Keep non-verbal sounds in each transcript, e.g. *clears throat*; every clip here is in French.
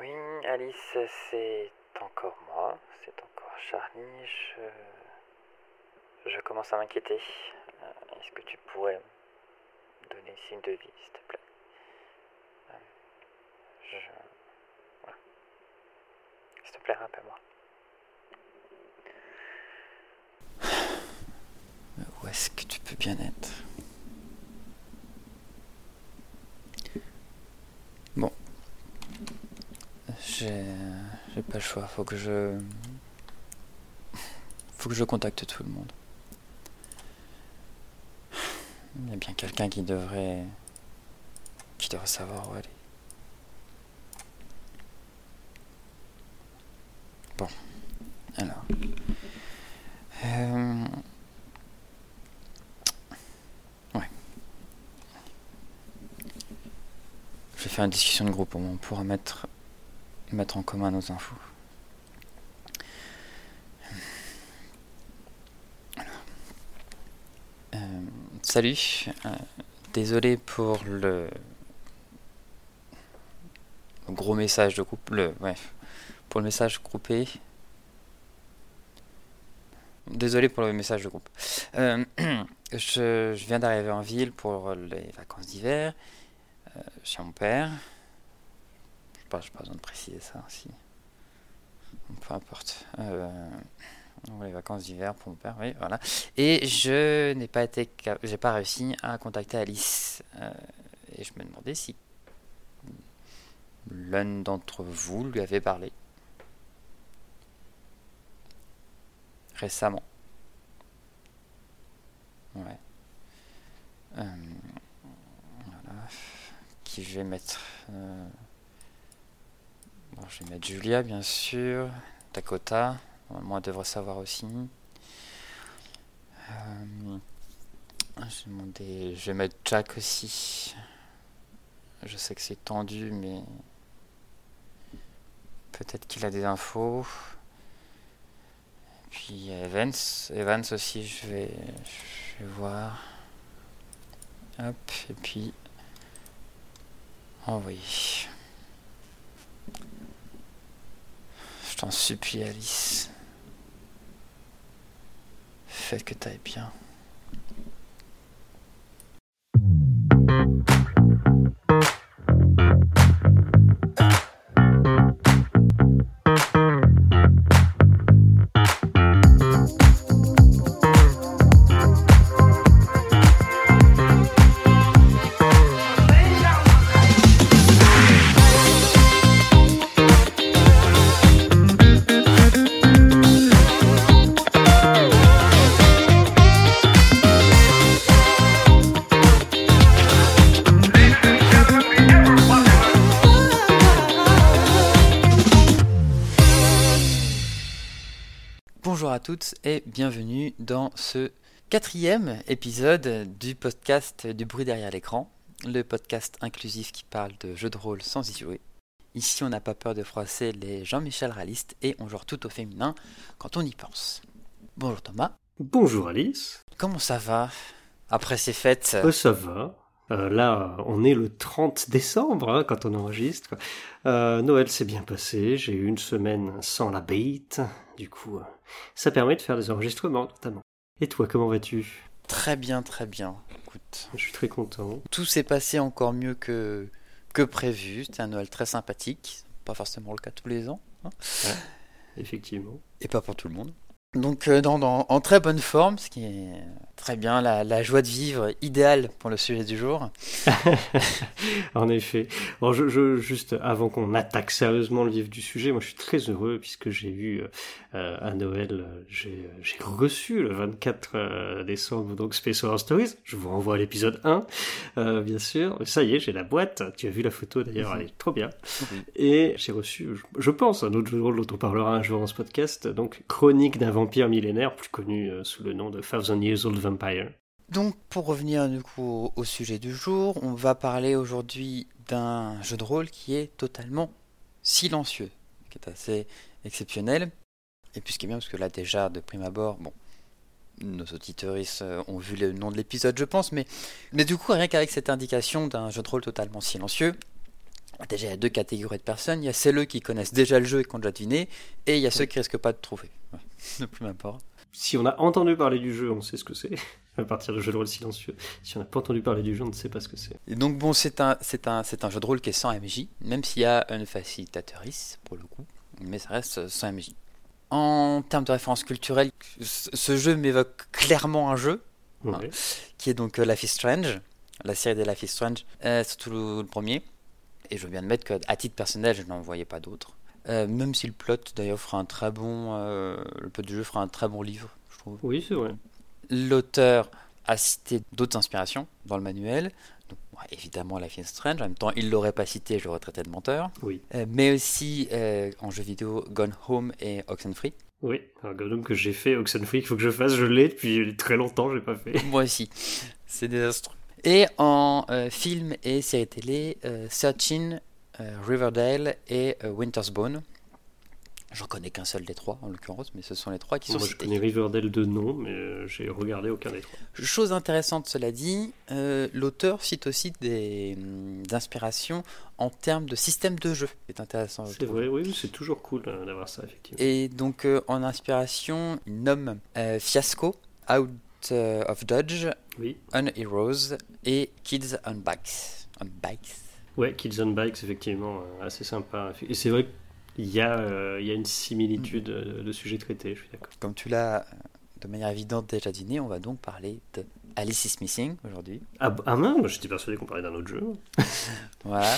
Oui, Alice, c'est encore moi, c'est encore Charlie. Je, je commence à m'inquiéter. Euh, Est-ce que tu pourrais me donner signe de vie, s'il te plaît? Euh, Je. S'il te plaît, rappelle-moi. Où est-ce que tu peux bien être Bon. J'ai j'ai pas le choix, faut que je faut que je contacte tout le monde. Il y a bien quelqu'un qui devrait qui devrait savoir où aller. Bon. Alors. Euh, Ouais. Je vais faire une discussion de groupe au moins. On pourra mettre, mettre en commun nos infos. Euh, salut. Euh, désolé pour le, gros message de groupe. Le, ouais, pour le message groupé. Désolé pour le message de groupe. Euh, *clears throat* je, viens d'arriver en ville pour les vacances d'hiver chez mon père. Pas, pas besoin de préciser ça. Si. Peu importe. Euh, les vacances d'hiver pour mon père, oui, voilà. Et je n'ai pas été, j'ai pas réussi à contacter Alice. Euh, et je me demandais si l'un d'entre vous lui avait parlé récemment. Ouais. Euh, voilà. Qui je vais mettre Je vais mettre Julia, bien sûr. Dakota. Normalement, elle devrait savoir aussi. Euh, je vais je vais mettre Jack aussi. Je sais que c'est tendu, mais peut-être qu'il a des infos. Puis Evans, Evans aussi, je vais, je vais voir. Hop, et puis envoyer. Je t'en supplie, Alice. Fais que t'ailles bien. Toutes et bienvenue dans ce quatrième épisode du podcast Du bruit derrière l'écran, le podcast inclusif qui parle de jeux de rôle sans y jouer. Ici, on n'a pas peur de froisser les Jean-Michel réalistes et on joue tout au féminin quand on y pense. Bonjour Thomas, Bonjour Alice, comment ça va après ces fêtes? Euh, ça va. Euh, là, on est le 30 décembre hein, quand on enregistre. Euh, Noël s'est bien passé, j'ai eu une semaine sans la bête, du coup, euh, ça permet de faire des enregistrements notamment. Et toi, comment vas-tu? Très bien, très bien. Écoute, Je suis très content. tout s'est passé encore mieux que, que prévu. C'était un Noël très sympathique. Pas forcément le cas tous les ans. hein. Effectivement. et pas pour tout le monde. Donc euh, dans, dans- en très bonne forme, ce qui est très bien, la, la joie de vivre idéale pour le sujet du jour. *laughs* En effet. Bon, je, je- juste avant qu'on attaque sérieusement le vif du sujet, moi je suis très heureux puisque j'ai eu euh, à Noël, j'ai reçu le 24 euh, décembre donc Space Horror Stories. Je vous renvoie à l'épisode 1, euh, bien sûr. Ça y est, j'ai la boîte. Tu as vu la photo d'ailleurs, Mhm. elle est trop bien. Oui. Et j'ai reçu, je, je pense, un autre rôle dont on parlera un jour dans ce podcast, donc Chronique d'un vampire millénaire, plus connu euh, sous le nom de Thousand Years Old Donc pour revenir du coup au, sujet du jour, on va parler aujourd'hui d'un jeu de rôle qui est totalement silencieux, qui est assez exceptionnel. Et puis ce qui est bien, parce que là déjà de prime abord, bon, nos auditeurs ont vu le nom de l'épisode, je pense, mais, du coup, rien qu'avec cette indication d'un jeu de rôle totalement silencieux, Déjà, il y a deux catégories de personnes. Il y a celles qui connaissent déjà le jeu et qui ont déjà deviné, et il y a ceux qui risquent pas de trouver. Ouais. plus m'importe. Si on a entendu parler du jeu, on sait ce que c'est. *laughs* À partir de jeu de rôle silencieux. Si on n'a pas entendu parler du jeu, on ne sait pas ce que c'est. Et donc bon, c'est un, c'est un, c'est un jeu de rôle qui est sans MJ, même s'il y a une facilitatrice pour le coup, mais ça reste sans MJ. En termes de référence culturelle, ce jeu m'évoque clairement un jeu, hein, qui est donc euh, Life is Strange, la série des Life is Strange, euh, surtout le, le premier. Et je viens de mettre qu'à titre personnel, je n'en voyais pas d'autres. Euh, même si le plot d'ailleurs fera un très bon, euh, le plot du jeu fera un très bon livre, je trouve. Oui, c'est vrai. L'auteur a cité d'autres inspirations dans le manuel. Donc, ouais, évidemment, Life is Strange. En même temps, il l'aurait pas cité, je l'aurais traité de menteur. Oui. Euh, mais aussi en jeu vidéo Gone Home et Oxenfree. Oui. Un Gollum que j'ai fait, Oxenfree, qu'il faut que je fasse, je l'ai depuis très longtemps, je l'ai pas fait. Moi aussi. C'est désastreux. Et en film et série télé, Searching, Riverdale et euh, Winter's Bone. J'en connais qu'un seul des trois, en l'occurrence, mais ce sont les trois qui sont Moi, je cités. connais Riverdale de nom, mais euh, j'ai regardé aucun des trois. Chose intéressante, cela dit, euh, l'auteur cite aussi des, hum, inspirations en termes de système de jeu. C'est intéressant. je C'est vrai, oui, c'est toujours cool euh, d'avoir ça, effectivement. Et donc, euh, en inspiration, il nomme euh, Fiasco, Out euh, of Dodge, Oui. On Heroes et Kids on Bikes. On Bikes. Ouais, Kids on Bikes, effectivement, euh, assez sympa. Et c'est vrai qu'il y, a, euh, il y a une similitude euh, de sujets traités, je suis d'accord. Comme tu l'as de manière évidente déjà dîné, on va donc parler de Alice is Missing aujourd'hui. Ah, ah non, moi, j'étais persuadé qu'on parlait d'un autre jeu. *laughs* Voilà.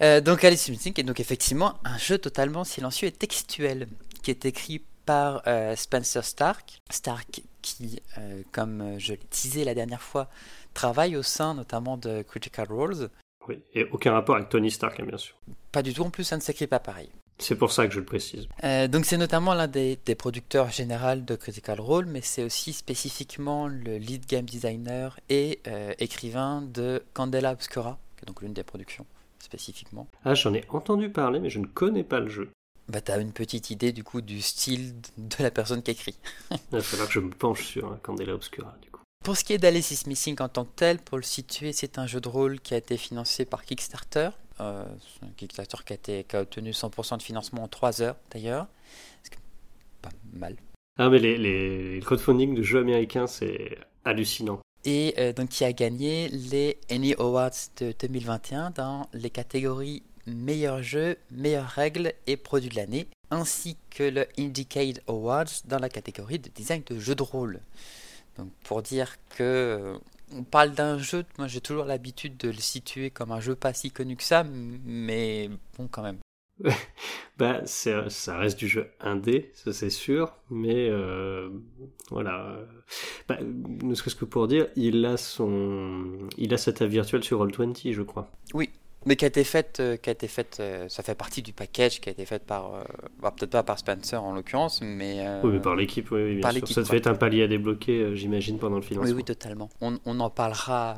Euh, donc Alice is Missing est donc effectivement un jeu totalement silencieux et textuel qui est écrit par euh, Spencer Stark. Stark qui, euh, comme je l'ai teasé la dernière fois, travaille au sein notamment de Critical Roles. Oui, et aucun rapport avec Tony Stark, hein, bien sûr. Pas du tout, en plus ça ne s'écrit pas pareil. C'est pour ça que je le précise. Euh, donc c'est notamment l'un des, des producteurs généraux de Critical Role, mais c'est aussi spécifiquement le lead game designer et euh, écrivain de Candela Obscura, qui est donc l'une des productions spécifiquement. Ah, j'en ai entendu parler, mais je ne connais pas le jeu. Bah t'as une petite idée du coup du style de la personne qui écrit. Il va falloir que je me penche sur hein, Candela Obscura, du. Pour ce qui est d'Alice is Missing en tant que tel, pour le situer, c'est un jeu de rôle qui a été financé par Kickstarter. Euh, c'est un Kickstarter qui a, été, qui a obtenu 100% de financement en 3 heures d'ailleurs. Pas mal. Ah, mais les, les, les crowdfunding de jeux américains, c'est hallucinant. et euh, donc qui a gagné les Annie Awards de 2021 dans les catégories meilleur jeu, meilleures règles et produit de l'année, ainsi que le Indiecade Awards dans la catégorie de design de jeu de rôle. Donc pour dire que euh, on parle d'un jeu, moi j'ai toujours l'habitude de le situer comme un jeu pas si connu que ça, mais bon quand même. *laughs* Bah, ça reste du jeu indé, ça c'est sûr, mais euh, voilà. Bah, ne serait-ce que pour dire, il a son, il a sa table virtuelle sur Roll20, je crois. Oui, mais qui a été faite, euh, qui a été faite, euh, ça fait partie du package qui a été faite par, euh, bah, peut-être pas par Spencer en l'occurrence, mais Oui, mais par l'équipe, oui, oui, bien par sûr. Ça devait être un palier à débloquer, j'imagine, pendant le Oui, financement. oui, totalement. On, on en parlera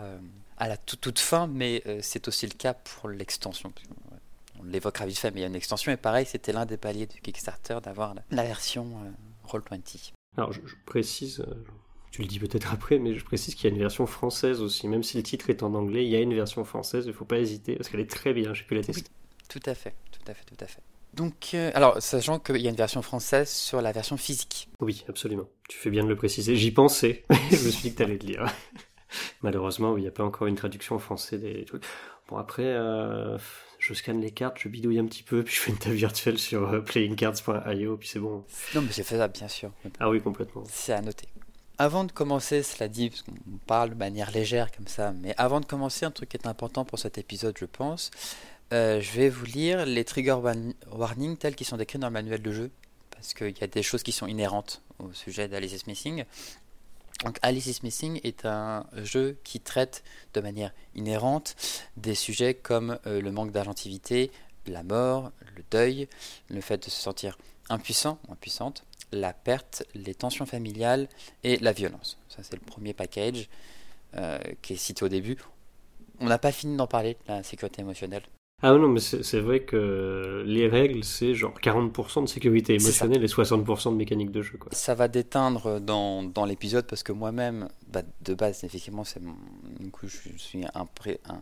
à la toute, toute fin, mais c'est aussi le cas pour l'extension. On l'évoquera vite fait, mais il y a une extension, et pareil, c'était l'un des paliers du Kickstarter d'avoir la, version euh, Roll20. Alors, je, je précise, tu le dis peut-être *laughs* après, mais je précise qu'il y a une version française aussi. Même si le titre est en anglais, il y a une version française, il faut pas hésiter, parce qu'elle est très bien, j'ai pu la tester. Tout à fait, tout à fait, tout à fait. Donc, euh, alors, sachant qu'il y a une version française sur la version physique. Oui, absolument. Tu fais bien de le préciser. J'y pensais. *laughs* je me suis dit que tu allais le dire. *laughs* Malheureusement, il n'y a pas encore une traduction en français des trucs. Bon, après, euh, je scanne les cartes, je bidouille un petit peu, puis je fais une table virtuelle sur euh, playingcards.io, puis c'est bon. Non, mais c'est faisable, bien sûr. Ah oui, complètement. C'est à noter. Avant de commencer, cela dit, parce qu'on parle de manière légère comme ça, mais avant de commencer, un truc qui est important pour cet épisode, je pense, euh, je vais vous lire les trigger warnings tels qu'ils sont décrits dans le manuel de jeu, parce qu'il y a des choses qui sont inhérentes au sujet d'Alice is Missing. Donc Alice is Missing est un jeu qui traite de manière inhérente des sujets comme euh, le manque d'agentivité, la mort, le deuil, le fait de se sentir impuissant ou impuissante, la perte, les tensions familiales et la violence. Ça, c'est le premier package euh, qui est cité au début. On n'a pas fini d'en parler, la sécurité émotionnelle. Ah non, mais c'est vrai que les règles, c'est genre 40% de sécurité émotionnelle et 60% de mécanique de jeu, quoi. Ça va déteindre dans, dans l'épisode parce que moi-même, bah, de base, effectivement, c'est mon- du coup, je suis un, pré- un,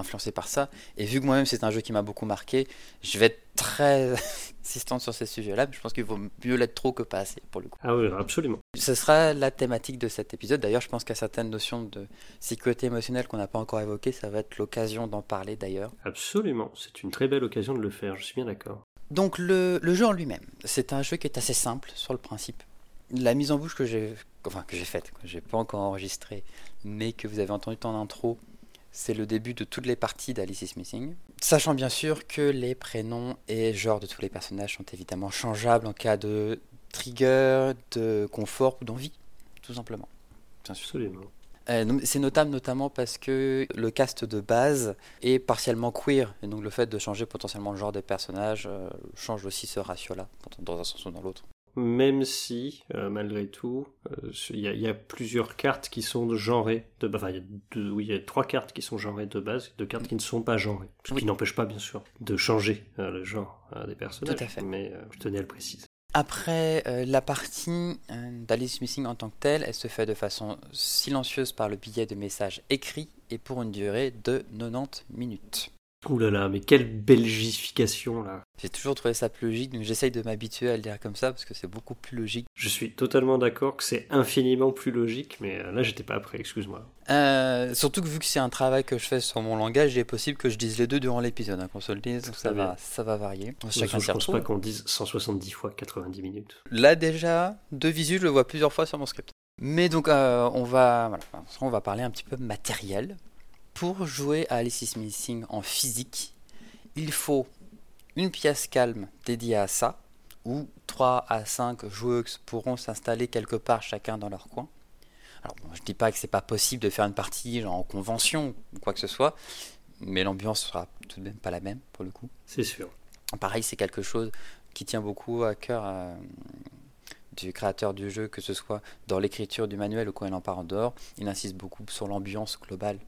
influencé par ça. Et vu que moi-même c'est un jeu qui m'a beaucoup marqué, je vais être très *laughs* insistant sur ces sujets-là. Je pense qu'il vaut mieux l'être trop que pas assez pour le coup. Ah oui, absolument. Ce sera la thématique de cet épisode. D'ailleurs, je pense qu'à certaines notions de sécurité émotionnelle qu'on n'a pas encore évoquées, ça va être l'occasion d'en parler d'ailleurs. Absolument, c'est une très belle occasion de le faire, je suis bien d'accord. Donc le, le jeu en lui-même, c'est un jeu qui est assez simple sur le principe. La mise en bouche que j'ai enfin, que j'ai faite, que j'ai pas encore enregistrée, mais que vous avez entendu en intro, c'est le début de toutes les parties d'Alice is Missing. Sachant bien sûr que les prénoms et genres de tous les personnages sont évidemment changeables en cas de trigger, de confort ou d'envie, tout simplement. Absolument. Euh, c'est notable notamment parce que le cast de base est partiellement queer, et donc le fait de changer potentiellement le genre des personnages euh, change aussi ce ratio-là, dans un sens ou dans l'autre. Même si, euh, malgré tout, il y, a plusieurs cartes qui sont genrées. De, enfin, il y a oui, il y a trois cartes qui sont genrées de base, deux cartes qui ne sont pas genrées. Ce qui n'empêche pas, bien sûr, de changer le genre des personnages. Tout à fait. Mais je tenais à le préciser. Après, euh, la partie euh, d'Alice Missing en tant que telle, elle se fait de façon silencieuse par le billet de message écrit et pour une durée de 90 minutes. Ouh là là, mais quelle belgification là J'ai toujours trouvé ça plus logique, donc j'essaye de m'habituer à le dire comme ça parce que c'est beaucoup plus logique. Je suis totalement d'accord que c'est infiniment plus logique, mais euh, là j'étais pas prêt, excuse-moi. Euh, surtout que vu que c'est un travail que je fais sur mon langage, il est possible que je dise les deux durant l'épisode, hein, qu'on se le dise, donc ça va, ça va varier. Chacun je pense pas qu'on dise 170 fois 90 minutes. Là déjà, de visu, je le vois plusieurs fois sur mon script. Mais donc euh, on va, voilà, on va parler un petit peu matériel. Pour jouer à Alice Missing en physique, il faut une pièce calme dédiée à ça, où 3 à 5 joueuses pourront s'installer quelque part chacun dans leur coin. Alors, je ne dis pas que c'est pas possible de faire une partie en convention ou quoi que ce soit, mais l'ambiance sera tout de même pas la même pour le coup. C'est sûr. Pareil, c'est quelque chose qui tient beaucoup à cœur euh, du créateur du jeu, que ce soit dans l'écriture du manuel ou quand il en part en dehors. Il insiste beaucoup sur l'ambiance globale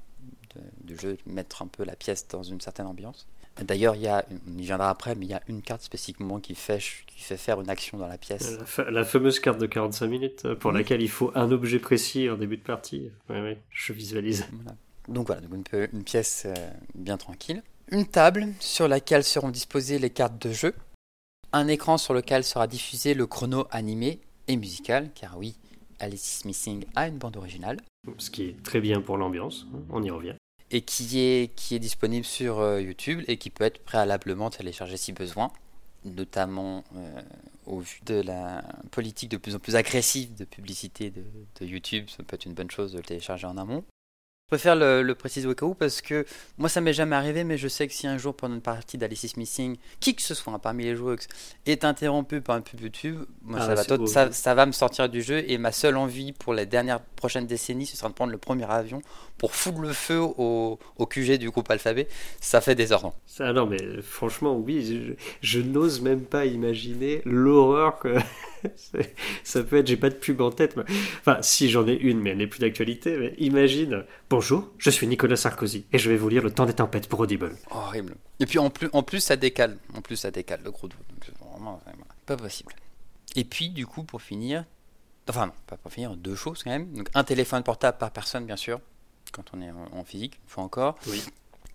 du jeu, mettre un peu la pièce dans une certaine ambiance. D'ailleurs, il y a, on y viendra après, mais il y a une carte spécifiquement qui fait, qui fait faire une action dans la pièce. La, fameuse carte de 45 minutes euh, pour laquelle il faut un objet précis en début de partie. Oui, oui, je visualise. Donc voilà, donc une, une, pièce euh, bien tranquille. Une table sur laquelle seront disposées les cartes de jeu. Un écran sur lequel sera diffusé le chrono animé et musical, car oui, Alice Missing a une bande originale. Ce qui est très bien pour l'ambiance, hein, on y revient et qui est, qui est disponible sur euh, YouTube et qui peut être préalablement téléchargé si besoin, notamment euh, au vu de la politique de plus en plus agressive de publicité de, de YouTube, ça peut être une bonne chose de le télécharger en amont préfère le, le, préciser au cas où parce que moi ça m'est jamais arrivé, mais je sais que si un jour pendant une partie d'Alice Missing, qui que ce soit hein, parmi les joueurs est interrompu par un pub YouTube, moi, ah, ça, va ça, ça, va me sortir du jeu et ma seule envie pour les dernières prochaines décennies, ce sera de prendre le premier avion pour foutre le feu au, au QG du groupe Alphabet. Ça fait des heures. Ça, non, mais franchement, oui, je, je n'ose même pas imaginer l'horreur que. *laughs* ça peut être, j'ai pas de pub en tête. Enfin, si j'en ai une, mais elle n'est plus d'actualité. Mais imagine, bonjour, je suis Nicolas Sarkozy et je vais vous lire Le Temps des tempêtes pour Audible. Horrible. Et puis en plus, en plus ça décale. En plus, ça décale le gros doute. vraiment, pas possible. Et puis, du coup, pour finir, enfin non, pas pour finir, deux choses quand même. Donc un téléphone portable par personne, bien sûr, quand on est en, physique, une fois encore. Oui.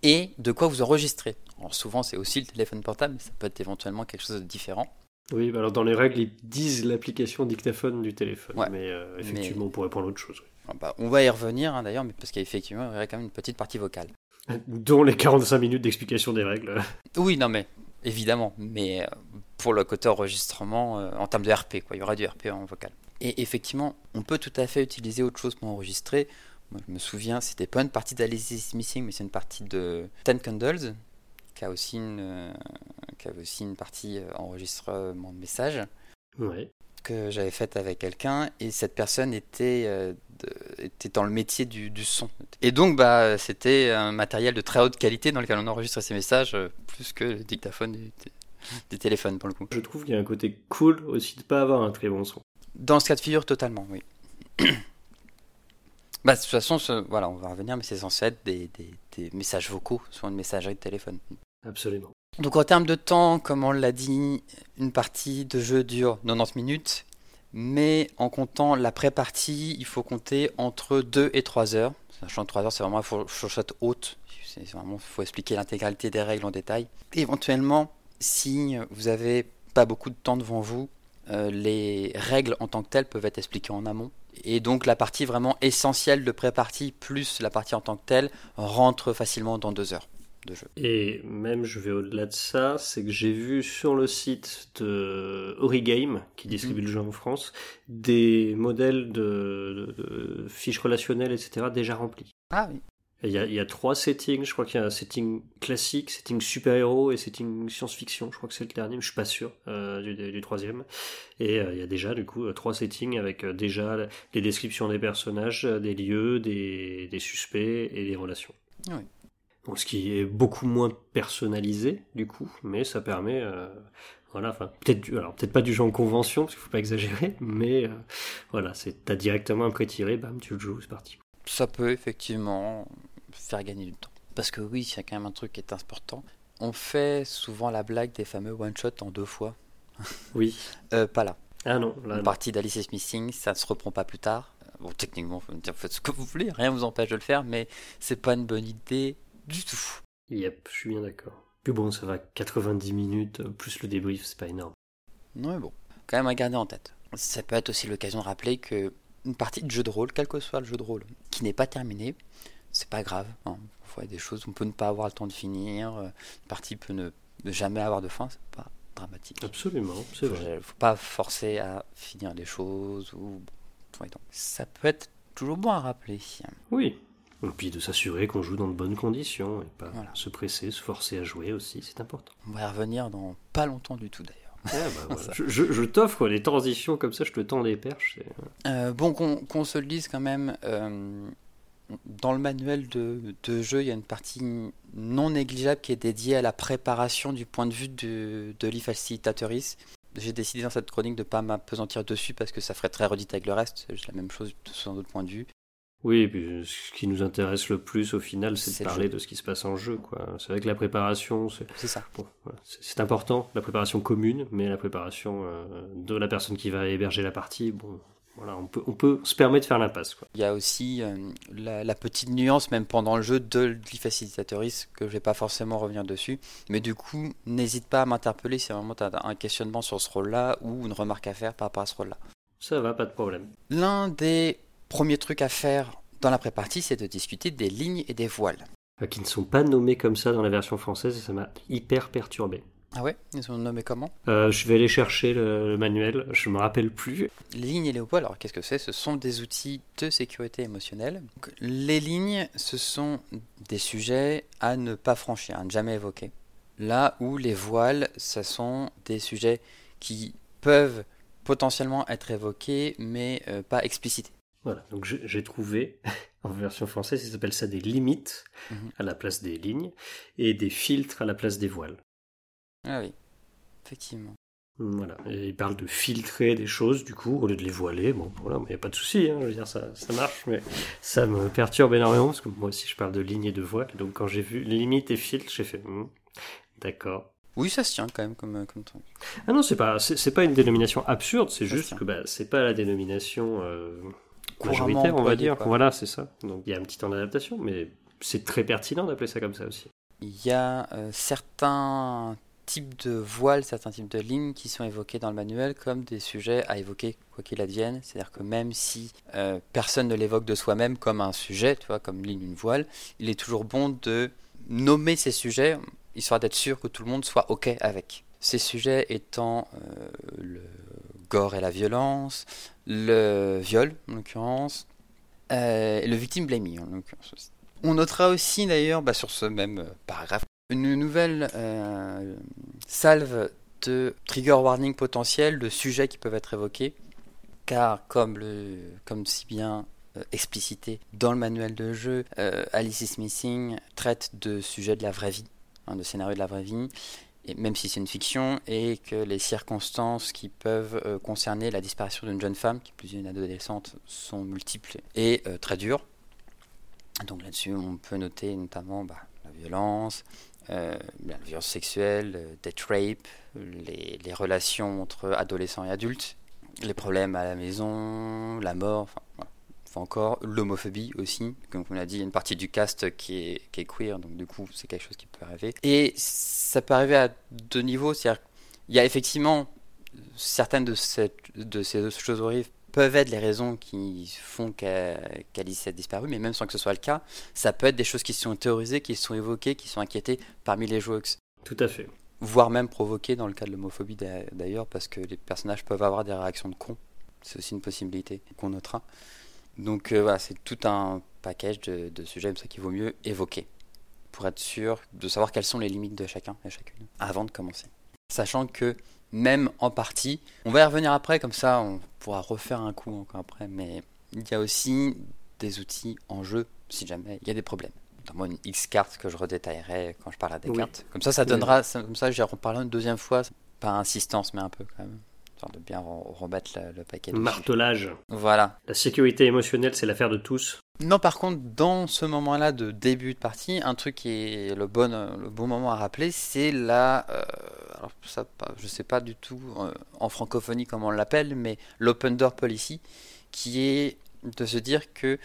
Et de quoi vous enregistrez. Alors souvent, c'est aussi le téléphone portable, mais ça peut être éventuellement quelque chose de différent. Oui, bah alors dans les règles, ils disent l'application dictaphone du téléphone, mais euh, effectivement, on pourrait prendre autre chose. Ah bah, on va y revenir hein, d'ailleurs, mais parce qu'effectivement, il y aurait quand même une petite partie vocale. *laughs* Dont les 45 minutes d'explication des règles. *laughs* Oui, non, mais évidemment, mais euh, pour le côté enregistrement, euh, en termes de RP, quoi, il y aura du RP en vocal. Et effectivement, on peut tout à fait utiliser autre chose pour enregistrer. Moi, je me souviens, c'était pas une partie d'Alice Missing, mais c'est une partie de Ten Candles, qui a aussi une, euh, qui avait aussi une partie euh, enregistrement de messages que j'avais faite avec quelqu'un et cette personne était, euh, était dans le métier du, du, son. Et donc bah, c'était un matériel de très haute qualité dans lequel on enregistrait ces messages plus que le dictaphone des, téléphones pour le coup. Je trouve qu'il y a un côté cool aussi de pas avoir un très bon son. Dans ce cas de figure, totalement, oui. *coughs* bah, de toute façon, voilà, on va revenir, mais c'est censé être des, des, des messages vocaux sur une messagerie de téléphone. Absolument. Donc en termes de temps, comme on l'a dit, une partie de jeu dure 90 minutes, mais en comptant la pré-partie, il faut compter entre 2 et 3 heures. Sachant que 3 heures, c'est vraiment une fourchette haute. il faut expliquer l'intégralité des règles en détail. éventuellement, si vous avez pas beaucoup de temps devant vous, euh, les règles en tant que telles peuvent être expliquées en amont. Et donc la partie vraiment essentielle de pré-partie plus la partie en tant que telle rentre facilement dans deux heures. De jeu. Et même, je vais au-delà de ça, c'est que j'ai vu sur le site de Origame, qui Mhm. distribue le jeu en France, des modèles de, de- de fiches relationnelles, etc., déjà remplis. Ah oui. Il y, a, il y a trois settings, je crois qu'il y a un setting classique, setting super-héros et setting science-fiction, je crois que c'est le dernier, mais je suis pas sûr euh, du, du troisième. Et euh, il y a déjà du coup euh, trois settings avec euh, déjà les descriptions des personnages, des lieux, des, des suspects et des relations. Oui. Donc ce qui est beaucoup moins personnalisé du coup, mais ça permet, euh, voilà, enfin peut-être, alors peut-être pas du genre en convention parce qu'il faut pas exagérer, *laughs* mais euh, voilà, c'est t'as directement un pré-tiré, bam, tu le joues, c'est parti. Ça peut effectivement faire gagner du temps. Parce que oui, c'est quand même un truc qui est important. On fait souvent la blague des fameux one-shot en deux fois. *laughs* Oui. Euh, pas là. Ah non, là, Une non. partie d'Alice is Missing, ça ne se reprend pas plus tard. Bon, techniquement, vous me dire faites ce que vous voulez, rien vous empêche de le faire, mais c'est pas une bonne idée du tout. Yep, je suis bien d'accord. Puis bon, ça va 90 minutes, euh, plus le débrief, c'est pas énorme. Non, mais bon, quand même à garder en tête. Ça peut être aussi l'occasion de rappeler que une partie de jeu de rôle, quel que soit le jeu de rôle, qui n'est pas terminé, c'est pas grave. Hein. Parfois, il y a des choses, on peut ne pas avoir le temps de finir, euh, une partie peut ne, ne jamais avoir de fin, c'est pas dramatique. Absolument, c'est vrai. faut pas forcer à finir les choses ou. Ouais, donc, ça peut être toujours bon à rappeler. Oui. Et puis de s'assurer qu'on joue dans de bonnes conditions et pas Voilà. se presser, se forcer à jouer aussi, c'est important. On va y revenir dans pas longtemps du tout d'ailleurs. Ah, bah, *laughs* voilà. je je- je t'offre des transitions comme ça, je te tends des perches. c'est- Euh, bon, qu'on se le dise quand même, euh, dans le manuel de, de jeu, il y a une partie non négligeable qui est dédiée à la préparation du point de vue de, de l'e-facilitatrice. J'ai décidé dans cette chronique de ne pas m'apesantir dessus parce que ça ferait très redite avec le reste, c'est juste la même chose sur d'autres points de vue. Oui, et puis euh, ce qui nous intéresse le plus au final, c'est de le parler de ce qui se passe en jeu. quoi. C'est vrai que la préparation, c'est ça. bon, voilà, c'est- important, la préparation commune, mais la préparation euh, de la personne qui va héberger la partie, bon, voilà, on peut, on peut se permettre de faire l'impasse. Il y a aussi euh, la, la petite nuance, même pendant le jeu, de l'e-facilitatrice, que je vais pas forcément revenir dessus. Mais du coup, n'hésite pas à m'interpeller si vraiment tu as un questionnement sur ce rôle-là ou une remarque à faire par rapport à ce rôle-là. Ça va, pas de problème. L'un des premiers trucs à faire dans la pré-partie, c'est de discuter des lignes et des voiles. Euh, Qui ne sont pas nommés comme ça dans la version française et ça m'a hyper perturbé. Ah ouais? Ils sont nommés comment? Euh, je vais aller chercher le, le manuel, je me rappelle plus. Les lignes et les voiles, alors qu'est-ce que c'est? Ce sont des outils de sécurité émotionnelle. Donc, les lignes, ce sont des sujets à ne pas franchir, à ne jamais évoquer. Là où les voiles, ce sont des sujets qui peuvent potentiellement être évoqués, mais euh, pas explicités. Voilà, donc j'ai trouvé *laughs* en version française, ils appellent ça des limites Mhm. à la place des lignes et des filtres à la place des voiles. Ah oui, effectivement. Voilà, et ils parlent de filtrer des choses du coup au lieu de les voiler. Bon, voilà, mais il n'y a pas de souci, hein, je veux dire, ça, ça marche, mais ça me perturbe énormément parce que moi aussi je parle de lignes et de voiles. Donc quand j'ai vu limites et filtres, j'ai fait Hmm, d'accord. Oui, ça se tient quand même comme, comme truc. Ah non, c'est pas, c'est pas une dénomination absurde, c'est Ça juste que bah, c'est pas la dénomination euh, Couramment majoritaire, on va dire. quoi. Voilà, c'est ça. Donc il y a un petit temps d'adaptation, mais c'est très pertinent d'appeler ça comme ça aussi. Il y a euh, certains types de voiles, certains types de lignes qui sont évoqués dans le manuel comme des sujets à évoquer quoi qu'il advienne. C'est-à-dire que même si euh, personne ne l'évoque de soi-même comme un sujet, tu vois, comme ligne, une voile, il est toujours bon de nommer ces sujets, histoire d'être sûr que tout le monde soit OK avec. Ces sujets étant euh, le gore et la violence, le viol en l'occurrence, euh, le victim blaming en l'occurrence aussi. On notera aussi d'ailleurs bah, sur ce même euh, paragraphe une nouvelle euh, salve de trigger warning potentiels, de sujets qui peuvent être évoqués, car comme, si bien explicité dans le manuel de jeu, Alice is Missing traite de sujets de la vraie vie, hein, de scénarios de la vraie vie, même si c'est une fiction, et que les circonstances qui peuvent euh, concerner la disparition d'une jeune femme, qui est plus une adolescente, sont multiples et euh, très dures. Donc là-dessus, on peut noter notamment bah, la violence, euh, la violence sexuelle, death rape, les, les relations entre adolescents et adultes, les problèmes à la maison, la mort, enfin, voilà. Fois encore, l'homophobie aussi. Comme on l'a dit, il y a une partie du cast qui est, qui est queer, donc du coup, c'est quelque chose qui peut arriver. Et ça peut arriver à deux niveaux. C'est-à-dire il y a effectivement certaines de, cette, de ces choses horribles peuvent être les raisons qui font qu'Alice a disparu, mais même sans que ce soit le cas, ça peut être des choses qui sont théorisées, qui sont évoquées, qui sont inquiétées parmi les joueurs. Tout à fait. Voire même provoquées dans le cas de l'homophobie d'ailleurs, parce que les personnages peuvent avoir des réactions de cons. C'est aussi une possibilité qu'on notera. Donc euh, voilà, c'est tout un package de, de sujets comme ça qu'il vaut mieux évoquer pour être sûr de savoir quelles sont les limites de chacun et chacune avant de commencer. Sachant que même en partie, on va y revenir après, comme ça on pourra refaire un coup encore après, mais il y a aussi des outils en jeu si jamais il y a des problèmes. Notamment une X-carte que je redétaillerai quand je parlerai des cartes. Comme ça, ça donnera, comme ça j'y reparlerai une deuxième fois, pas insistance, mais un peu quand même de bien remettre le, paquet. Martelage. Voilà. La sécurité émotionnelle, c'est l'affaire de tous. Non, par contre, dans ce moment-là de début de partie, un truc qui est le bon, le bon moment à rappeler, c'est la. Euh, alors, ça, je sais pas du tout euh, en francophonie comment on l'appelle, mais l'open door policy, qui est de se dire que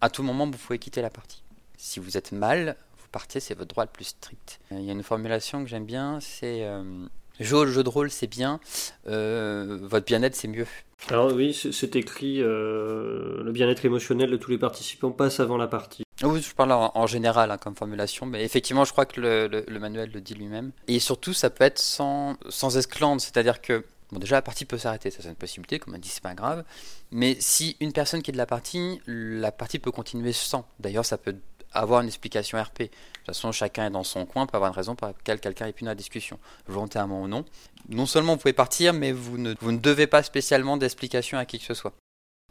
à tout moment, vous pouvez quitter la partie. Si vous êtes mal, vous partez, c'est votre droit le plus strict. Il y a une formulation que j'aime bien, c'est. Euh, Jouer au jeu de rôle, c'est bien. Euh, votre bien-être, c'est mieux. Alors oui, c'est écrit euh, le bien-être émotionnel de tous les participants passe avant la partie. Oui, je parle en, général hein, comme formulation, mais effectivement, je crois que le, manuel le dit lui-même. Et surtout, ça peut être sans, sans esclandre, c'est-à-dire que Bon, déjà, la partie peut s'arrêter, ça c'est une possibilité, comme on dit, c'est pas grave. Mais si une personne qui est de la partie, la partie peut continuer sans. D'ailleurs, ça peut avoir une explication RP. De toute façon, chacun est dans son coin, peut avoir une raison pour laquelle quelqu'un est plus dans la discussion, volontairement ou non. Non seulement vous pouvez partir, mais vous ne, vous ne devez pas spécialement d'explication à qui que ce soit.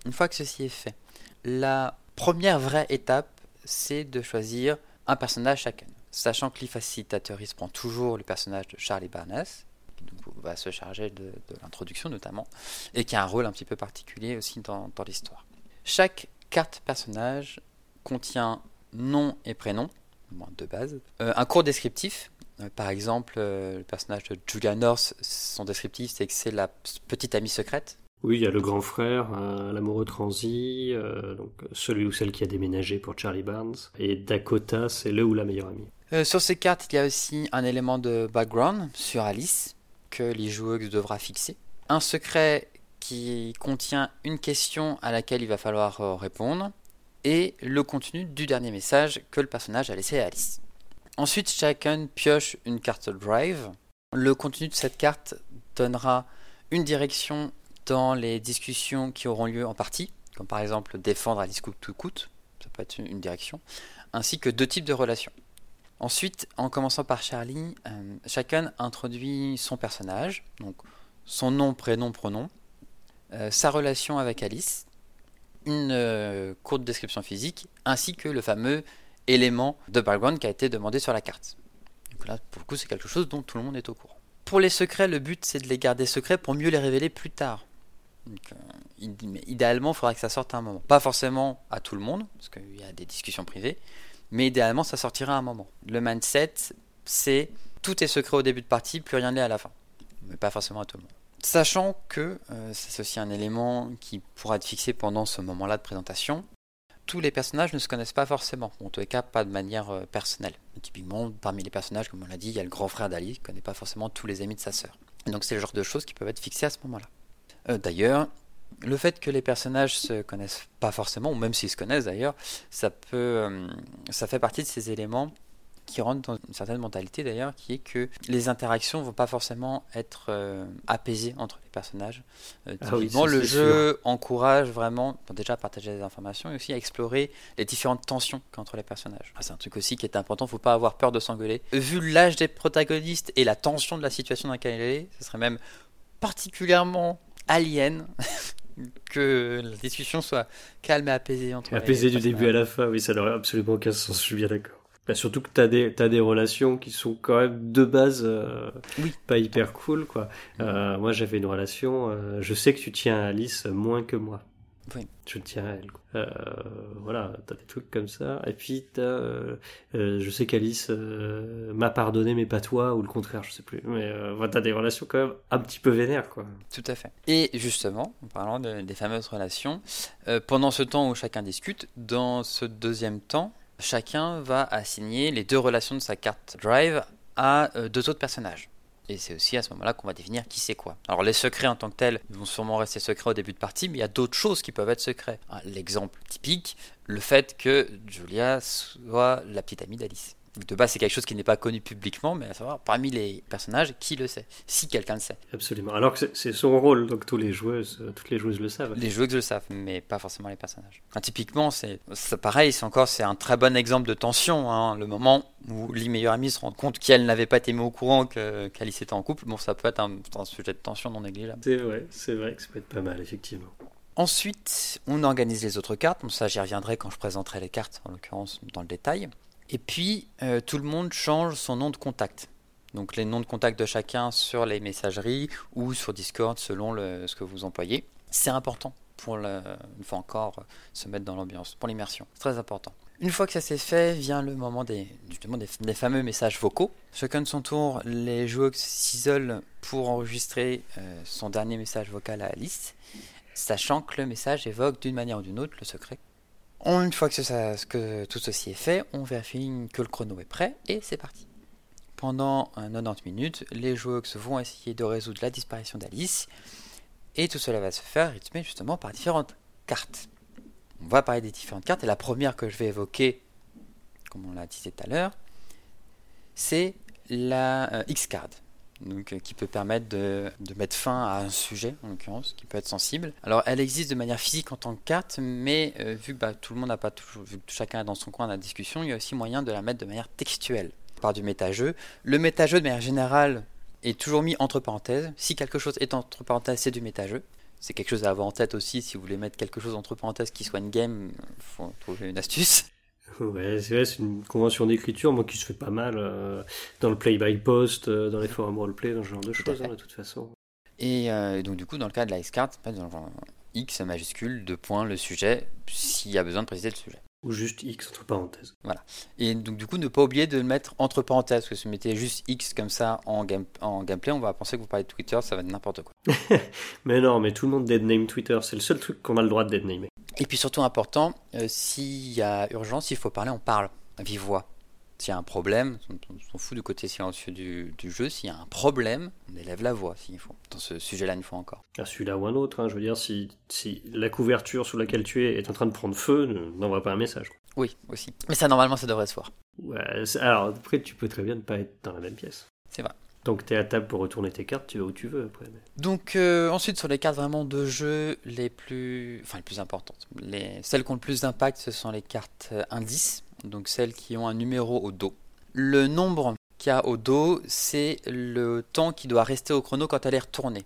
Une fois que ceci est fait, la première vraie étape, c'est de choisir un personnage chacun. Sachant que l'e-facilitateuriste prend toujours le personnage de Charlie Barnes, qui va se charger de, l'introduction notamment, et qui a un rôle un petit peu particulier aussi dans, dans l'histoire. Chaque carte personnage contient nom et prénom, de base. Euh, un court descriptif, euh, par exemple, euh, le personnage de Julia North, son descriptif, c'est que c'est la petite amie secrète. Oui, il y a le grand frère, l'amoureux transi, donc celui ou celle qui a déménagé pour Charlie Barnes, et Dakota, c'est le ou la meilleure amie. sur ces cartes, il y a aussi un élément de background sur Alice que les joueurs devra fixer. Un secret qui contient une question à laquelle il va falloir répondre et le contenu du dernier message que le personnage a laissé à Alice. Ensuite, chacun pioche une carte drive. Le contenu de cette carte donnera une direction dans les discussions qui auront lieu en partie, comme par exemple défendre Alice coûte tout coûte, ça peut être une direction, ainsi que deux types de relations. Ensuite, en commençant par Charlie, euh, chacun introduit son personnage, donc son nom, prénom, pronom, euh, sa relation avec Alice, une euh, courte description physique, ainsi que le fameux élément de background qui a été demandé sur la carte. Donc là, pour le coup, c'est quelque chose dont tout le monde est au courant. Pour les secrets, le but c'est de les garder secrets pour mieux les révéler plus tard. Euh, idéalement, il faudra que ça sorte à un moment. Pas forcément à tout le monde, parce qu'il y a des discussions privées, mais idéalement, ça sortira à un moment. Le mindset, c'est tout est secret au début de partie, plus rien n'est à la fin. Mais pas forcément à tout le monde. Sachant que, euh, c'est aussi un élément qui pourra être fixé pendant ce moment-là de présentation, tous les personnages ne se connaissent pas forcément, en tous les cas pas de manière euh, personnelle. typiquement, parmi les personnages, comme on l'a dit, il y a le grand frère d'Ali, qui ne connaît pas forcément tous les amis de sa sœur. Donc c'est le genre de choses qui peuvent être fixées à ce moment-là. Euh, d'ailleurs, le fait que les personnages se connaissent pas forcément, ou même s'ils se connaissent d'ailleurs, ça peut, ça fait partie de ces éléments qui rentre dans une certaine mentalité d'ailleurs, qui est que les interactions vont pas forcément être euh, apaisées entre les personnages. Euh, ah le jeu encourage vraiment, déjà à partager des informations et aussi à explorer les différentes tensions qu'entre les personnages. Ah, c'est un truc aussi qui est important, faut pas avoir peur de s'engueuler. Vu l'âge des protagonistes et la tension de la situation dans laquelle elle est, ce serait même particulièrement alien *laughs* que la discussion soit calme et apaisée entre Apaisée du début à la fin, oui, ça n'aurait absolument aucun sens, je suis bien d'accord. Bah, surtout que tu as des, as des relations qui sont quand même de base euh, pas hyper cool. quoi. Euh, moi, j'avais une relation, euh, je sais que tu tiens à Alice moins que moi. Oui. Je tiens à elle. quoi. Voilà, t'as des trucs comme ça. Et puis t'as, je sais qu'Alice m'a pardonné, mais pas toi, ou le contraire, je sais plus. Mais voilà, t'as des relations quand même un petit peu vénères, quoi. Tout à fait. Et justement, en parlant de- des fameuses relations, pendant ce temps où chacun discute, dans ce deuxième temps, chacun va assigner les deux relations de sa carte Drive à euh, deux autres personnages. Et c'est aussi à ce moment-là qu'on va définir qui c'est quoi. Alors les secrets en tant que tels vont sûrement rester secrets au début de partie, mais il y a d'autres choses qui peuvent être secrets. L'exemple typique, le fait que Julia soit la petite amie d'Alice. De base, c'est quelque chose qui n'est pas connu publiquement, mais à savoir parmi les personnages, qui le sait Si quelqu'un le sait. Absolument. Alors que c'est- son rôle, donc tous les joueuses, euh, toutes les joueuses le savent. Les joueuses le savent, mais pas forcément les personnages. Enfin, typiquement, c'est pareil, c'est encore c'est un très bon exemple de tension. hein. Le moment où les meilleures amies se rendent compte qu'elle n'avait pas été au courant que- qu'Alice était en couple, bon, ça peut être un, un sujet de tension non négligeable. C'est vrai, c'est vrai que ça peut être pas mal, effectivement. Ensuite, on organise les autres cartes. Bon, ça, j'y reviendrai quand je présenterai les cartes, en l'occurrence dans le détail. Et puis, euh, tout le monde change son nom de contact. Donc, les noms de contact de chacun sur les messageries ou sur Discord selon ce que vous employez. C'est important pour, une fois encore, se mettre dans l'ambiance, pour l'immersion. C'est très important. Une fois que ça s'est fait, vient le moment des fameux messages vocaux. Chacun de son tour, les joueurs s'isolent pour enregistrer euh, son dernier message vocal à Alice sachant que le message évoque d'une manière ou d'une autre le secret. Une fois que, tout ceci est fait, on vérifie que le chrono est prêt et c'est parti. Pendant euh, 90 minutes, les joueurs vont essayer de résoudre la disparition d'Alice et tout cela va se faire rythmé justement par différentes cartes. On va parler des différentes cartes et la première que je vais évoquer, comme on l'a dit tout à l'heure, c'est la euh, X-Card donc, euh, qui peut permettre de, mettre fin à un sujet, en l'occurrence, qui peut être sensible. Alors, elle existe de manière physique en tant que carte, mais euh, vu que bah, tout le monde n'a pas toujours, vu que chacun est dans son coin de la discussion, il y a aussi moyen de la mettre de manière textuelle par du méta-jeu. Le méta-jeu, de manière générale, est toujours mis entre parenthèses. Si quelque chose est entre parenthèses, c'est du méta-jeu. C'est quelque chose à avoir en tête aussi. Si vous voulez mettre quelque chose entre parenthèses qui soit une game, faut trouver une astuce. Ouais, c'est vrai, c'est une convention d'écriture, moi, qui se fait pas mal euh, dans le play-by-post, euh, dans les forums roleplay, dans ce genre de choses, hein, de toute façon. Et euh, donc du coup, dans le cas de la X-Card, c'est pas dans un X majuscule, deux points, le sujet, s'il y a besoin de préciser le sujet. Ou juste X entre parenthèses. Et donc du coup, ne pas oublier de le mettre entre parenthèses, parce que si vous mettez juste X comme ça en, game, en gameplay, on va penser que vous parlez de Twitter, ça va être n'importe quoi. *laughs* Mais non, mais tout le monde deadname Twitter, c'est le seul truc qu'on a le droit de deadnamer. Et puis surtout important, euh, s'il y a urgence, s'il faut parler, on parle à vive voix. S'il y a un problème, on s'en fout du côté silencieux du, du jeu, s'il y a un problème, on élève la voix s'il faut. Dans ce sujet-là, une fois encore. À celui-là ou un autre, hein, je veux dire, si, si la couverture sous laquelle tu es est en train de prendre feu, ne- n'envoie pas un message. Oui, aussi. Mais ça, normalement, ça devrait se voir. Ouais, alors après, tu peux très bien ne pas être dans la même pièce. C'est vrai. Donc t'es à table pour retourner tes cartes, tu vas où tu veux après. Donc euh, ensuite sur les cartes vraiment de jeu les plus, enfin les plus importantes, les celles qui ont le plus d'impact, ce sont les cartes euh, indices, donc celles qui ont un numéro au dos. Le nombre qu'il y a au dos, c'est le temps qui doit rester au chrono quand elle est retournée.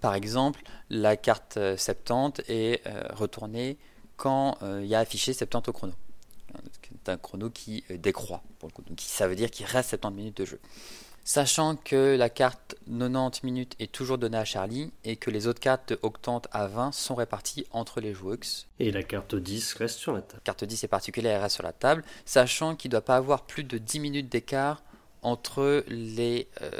Par exemple, la carte euh, 70 est euh, retournée quand euh, il y a affiché 70 au chrono. C'est un chrono qui euh, décroît, ça veut dire qu'il reste 70 minutes de jeu. Sachant que la carte 90 minutes est toujours donnée à Charlie et que les autres cartes de 80 à 20 sont réparties entre les joueurs. Et la carte 10 reste sur la table. Carte 10 est particulière, elle reste sur la table, sachant qu'il ne doit pas avoir plus de 10 minutes d'écart entre les euh,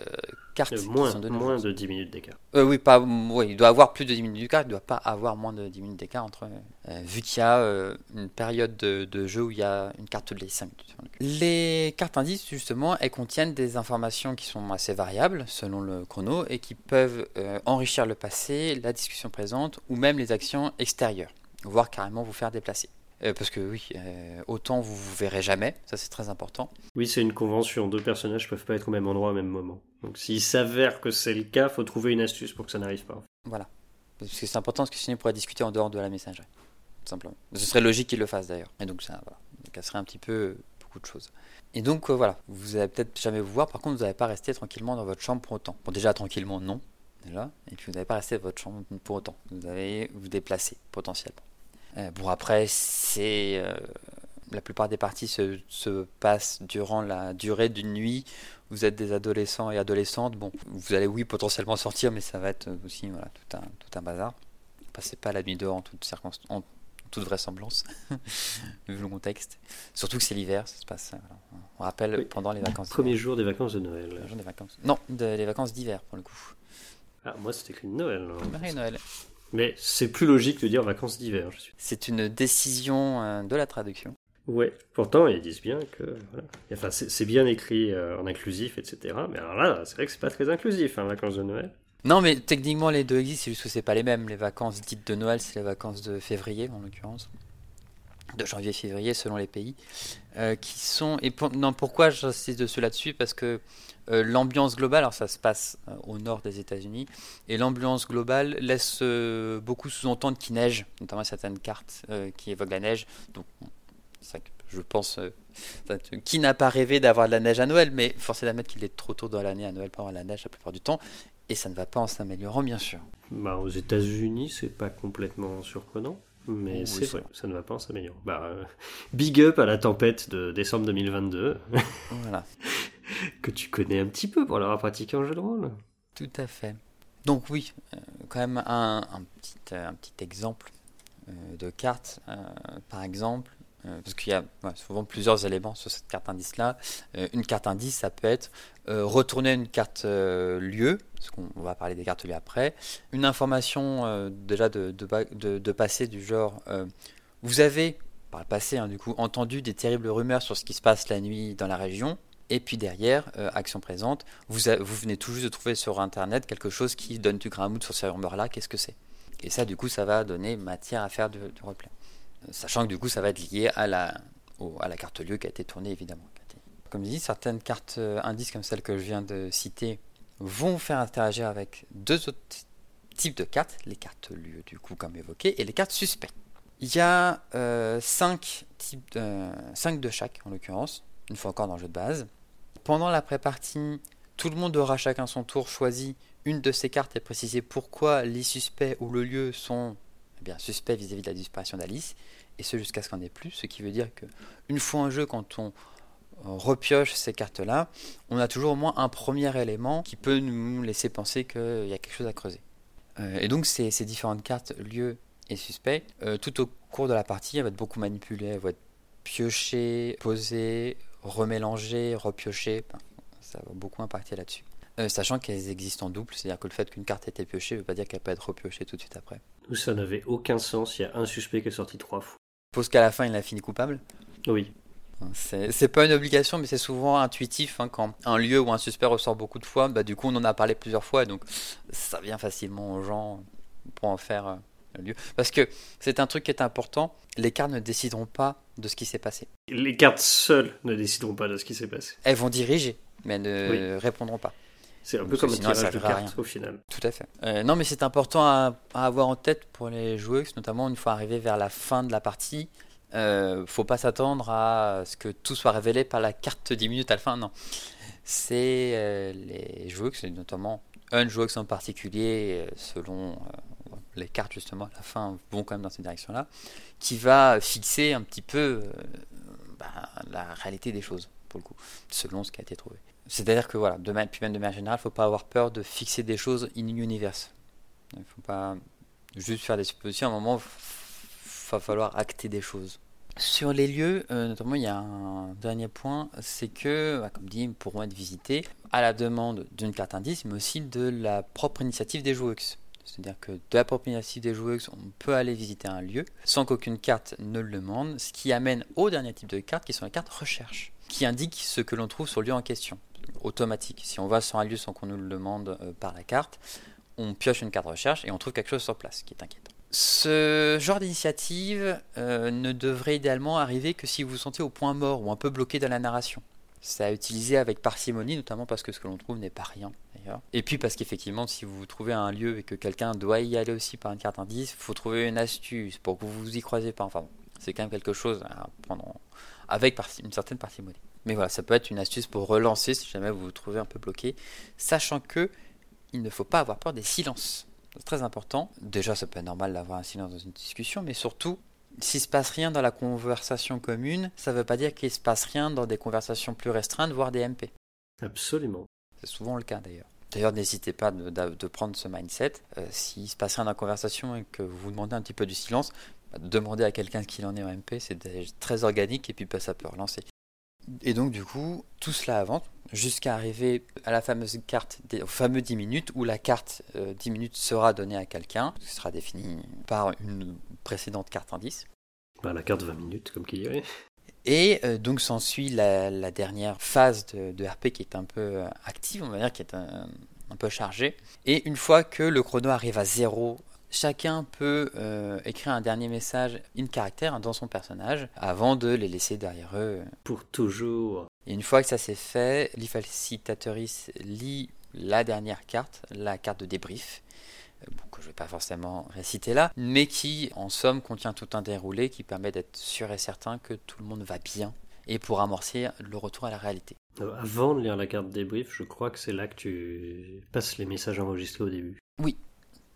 cartes Euh, qui moins, sont moins de 10 minutes d'écart. Euh, oui, pas, oui, il doit avoir plus de 10 minutes d'écart, il ne doit pas avoir moins de 10 minutes d'écart entre. euh, vu qu'il y a euh, une période de, de jeu où il y a une carte toutes les 5 minutes. Les cartes indices, justement, elles contiennent des informations qui sont assez variables selon le chrono et qui peuvent euh, enrichir le passé, la discussion présente ou même les actions extérieures, voire carrément vous faire déplacer. Euh, parce que oui, euh, autant vous vous verrez jamais, ça c'est très important. Oui, c'est une convention. Deux personnages peuvent pas être au même endroit au même moment. Donc s'il s'avère que c'est le cas, faut trouver une astuce pour que ça n'arrive pas. Voilà. Parce que c'est important parce que sinon il pourrait discuter en dehors de la messagerie. Tout simplement. Ce serait logique qu'il le fasse d'ailleurs. Et donc ça, voilà. ça casserait un petit peu beaucoup de choses. Et donc euh, voilà, vous allez peut-être jamais vous voir, par contre vous n'allez pas rester tranquillement dans votre chambre pour autant. Bon déjà tranquillement non, déjà, et puis vous n'allez pas rester dans votre chambre pour autant. Vous allez vous déplacer potentiellement. Euh, bon après, c'est... euh, la plupart des parties se, se passent durant la durée d'une nuit. Vous êtes des adolescents et adolescentes. Bon, vous allez oui potentiellement sortir, mais ça va être aussi voilà, tout, un, tout un bazar. passez pas la nuit dehors en toute, en toute vraisemblance, *laughs* vu le contexte. Surtout que c'est l'hiver, ça se passe. On rappelle pendant les vacances. Premier jour des vacances de Noël. jour des vacances. Non, des vacances d'hiver pour le coup. Ah, moi c'était qu'une Noël. Hein. Noël. Mais c'est plus logique de dire vacances d'hiver, suis. C'est une décision euh, de la traduction. Ouais, pourtant ils disent bien que enfin, c'est bien écrit euh, en inclusif, etc. Mais alors là, c'est vrai que c'est pas très inclusif, hein, vacances de Noël. Non, mais techniquement les deux existent, c'est juste que c'est pas les mêmes. Les vacances dites de Noël, c'est les vacances de février en l'occurrence, de janvier-février selon les pays, euh, qui sont et non pourquoi j'insiste dessus là-dessus? Parce que euh, l'ambiance globale, alors ça se passe euh, au nord des États-Unis, et l'ambiance globale laisse euh, beaucoup sous-entendre qu'il neige, notamment certaines cartes qui évoquent la neige. Donc, je pense, qui n'a pas rêvé d'avoir de la neige à Noël, mais force est d'admettre qu'il est trop tôt dans l'année à Noël pour avoir la neige la plupart du temps, et ça ne va pas en s'améliorant, bien sûr. Bah, aux États-Unis, c'est pas complètement surprenant. Mais c'est vrai, ça ne va pas en s'améliorer. Bah, *laughs* big up à la tempête de décembre 2022. Voilà. *laughs* *laughs* que tu connais un petit peu pour l'avoir pratiqué en jeu de rôle. Tout à fait. Donc oui, euh, quand même un, petit, euh, exemple euh, de carte, par exemple, parce qu'il y a souvent plusieurs éléments sur cette carte indice-là. une carte indice, ça peut être retourner une carte lieu, parce qu'on va parler des cartes lieu après, une information déjà de, passé du genre, vous avez, par le passé, hein, entendu des terribles rumeurs sur ce qui se passe la nuit dans la région, et puis derrière, euh, action présente, vous, vous venez tout juste de trouver sur Internet quelque chose qui donne du grain à sur ce rumeur-là, qu'est-ce que c'est? Et ça, du coup, ça va donner matière à faire du, replay. Euh, sachant que du coup, ça va être lié à la, à la carte lieu qui a été tournée, évidemment. Comme je dis, certaines cartes euh, indices comme celle que je viens de citer vont faire interagir avec deux autres types de cartes, les cartes lieu, du coup, comme évoqué, et les cartes suspects. Il y a 5 types, 5 de chaque, en l'occurrence, une fois encore dans le jeu de base. Pendant la pré-partie, tout le monde aura chacun son tour choisi une de ces cartes et précisé pourquoi les suspects ou le lieu sont eh bien, suspects vis-à-vis de la disparition d'Alice, et ce jusqu'à ce qu'on ait plus, ce qui veut dire que une fois en jeu, quand on repioche ces cartes-là, on a toujours au moins un premier élément qui peut nous laisser penser qu'il y a quelque chose à creuser. Euh, et donc ces, différentes cartes, lieu et suspect, euh, tout au cours de la partie, elles vont être beaucoup manipulées, elles vont être piochées, posées, remélanger, repiocher, ça va beaucoup impacter là-dessus. Euh, sachant qu'elles existent en double, c'est-à-dire que le fait qu'une carte ait été piochée ne veut pas dire qu'elle peut être repiochée tout de suite après. Ça n'avait aucun sens, il y a un suspect qui est sorti trois fois. Pose qu'à la fin il a fini coupable Oui. C'est pas une obligation, mais c'est souvent intuitif. Hein, quand un lieu ou un suspect ressort beaucoup de fois, bah, du coup on en a parlé plusieurs fois, donc ça vient facilement aux gens pour en faire lieu. Parce que c'est un truc qui est important, les cartes ne décideront pas de ce qui s'est passé. Les cartes seules ne décideront pas de ce qui s'est passé. Elles vont diriger, mais ne répondront pas. C'est un peu comme un tirage de cartes au final. Tout à fait. Euh, non, mais c'est important à, avoir en tête pour les joueuses, notamment une fois arrivé vers la fin de la partie. Euh, faut pas s'attendre à ce que tout soit révélé par la carte 10 minutes à la fin. Non. C'est euh, les joueuses, notamment un joueur en particulier, euh, selon les cartes justement à la fin vont quand même dans cette direction-là, qui va fixer un petit peu euh, bah, la réalité des choses, pour le coup, selon ce qui a été trouvé. C'est-à-dire que voilà, de puis même de manière générale, il ne faut pas avoir peur de fixer des choses in universe. Il ne faut pas juste faire des suppositions, à un moment, il va falloir acter des choses. Sur les lieux, euh, notamment, il y a un dernier point, c'est que, bah, comme dit, ils pourront être visités à la demande d'une carte indice, mais aussi de la propre initiative des joueurs. C'est-à-dire que de la initiative des joueurs, on peut aller visiter un lieu sans qu'aucune carte ne le demande, ce qui amène au dernier type de cartes qui sont les cartes recherche, qui indiquent ce que l'on trouve sur le lieu en question. Automatique. Si on va sur un lieu sans qu'on nous le demande euh, par la carte, on pioche une carte recherche et on trouve quelque chose sur place, qui est inquiétant. Ce genre d'initiative euh, ne devrait idéalement arriver que si vous vous sentez au point mort ou un peu bloqué dans la narration. C'est à utiliser avec parcimonie, notamment parce que ce que l'on trouve n'est pas rien. Et puis parce qu'effectivement, si vous trouvez un lieu et que quelqu'un doit y aller aussi par une carte indice, il faut trouver une astuce pour que vous vous y croisez pas. Enfin, c'est quand même quelque chose à prendre avec une certaine parcimonie. Mais voilà, ça peut être une astuce pour relancer si jamais vous vous trouvez un peu bloqué, sachant que il ne faut pas avoir peur des silences. C'est très important. Déjà, ça peut être normal d'avoir un silence dans une discussion, mais surtout, s'il se passe rien dans la conversation commune, ça ne veut pas dire qu'il se passe rien dans des conversations plus restreintes, voire des MP. Absolument. C'est souvent le cas d'ailleurs. D'ailleurs, n'hésitez pas de, de, prendre ce mindset. S'il se passe rien dans la conversation et que vous vous demandez un petit peu du silence, bah, demander à quelqu'un qui en est en MP, c'est très organique et puis bah, ça peut relancer. Et donc du coup, tout cela avance jusqu'à arriver à la fameuse carte, des, au fameux 10 minutes, où la carte 10 euh, minutes sera donnée à quelqu'un, qui sera définie par une précédente carte indice. Bah, la carte 20 minutes, comme qui dirait. Et euh, donc s'ensuit la, la, dernière phase de, RP qui est un peu euh, active, on va dire, qui est un, un peu chargée. Et une fois que le chrono arrive à zéro Chacun peut euh, écrire un dernier message in caractère dans son personnage avant de les laisser derrière eux. Pour toujours. Et une fois que ça s'est fait, l'ifacitatrice lit la dernière carte, la carte de débrief, euh, que je ne vais pas forcément réciter là, mais qui en somme contient tout un déroulé qui permet d'être sûr et certain que tout le monde va bien et pour amorcer le retour à la réalité. Euh, avant de lire la carte débrief, je crois que c'est là que tu passes les messages enregistrés au début. Oui,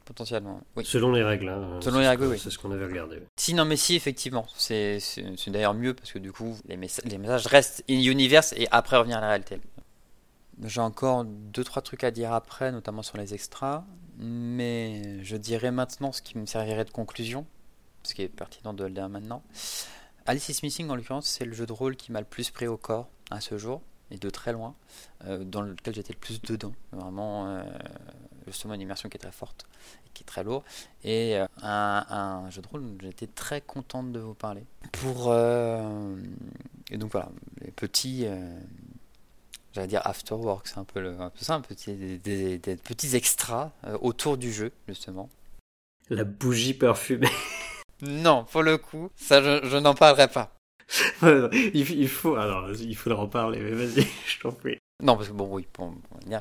potentiellement. Oui. Selon les règles. Hein, Selon les règles, oui. C'est ce qu'on avait regardé. Si, non, mais si, effectivement. C'est d'ailleurs mieux parce que du coup, les, les messages restent in universe et après revenir à la réalité. J'ai encore deux trois trucs à dire après, notamment sur les extras, mais je dirais maintenant ce qui me servirait de conclusion, ce qui est pertinent de le dire maintenant. Alice is Missing, en l'occurrence, c'est le jeu de rôle qui m'a le plus pris au corps à ce jour, et de très loin, euh, dans lequel j'étais le plus dedans. Vraiment, euh, justement une immersion qui est très forte et qui est très lourde. Et euh, un, jeu de rôle, j'étais très contente de vous parler. Pour euh, et donc voilà, les petits, euh, j'allais dire afterwork, c'est un peu le, ça, un petit, des, petits extras autour du jeu justement. La bougie parfumée. non, pour le coup, ça je, n'en parlerai pas. *laughs* il, faut, alors, il faudra en parler, mais vas-y, *laughs* je t'en prie. Non, parce que bon, oui,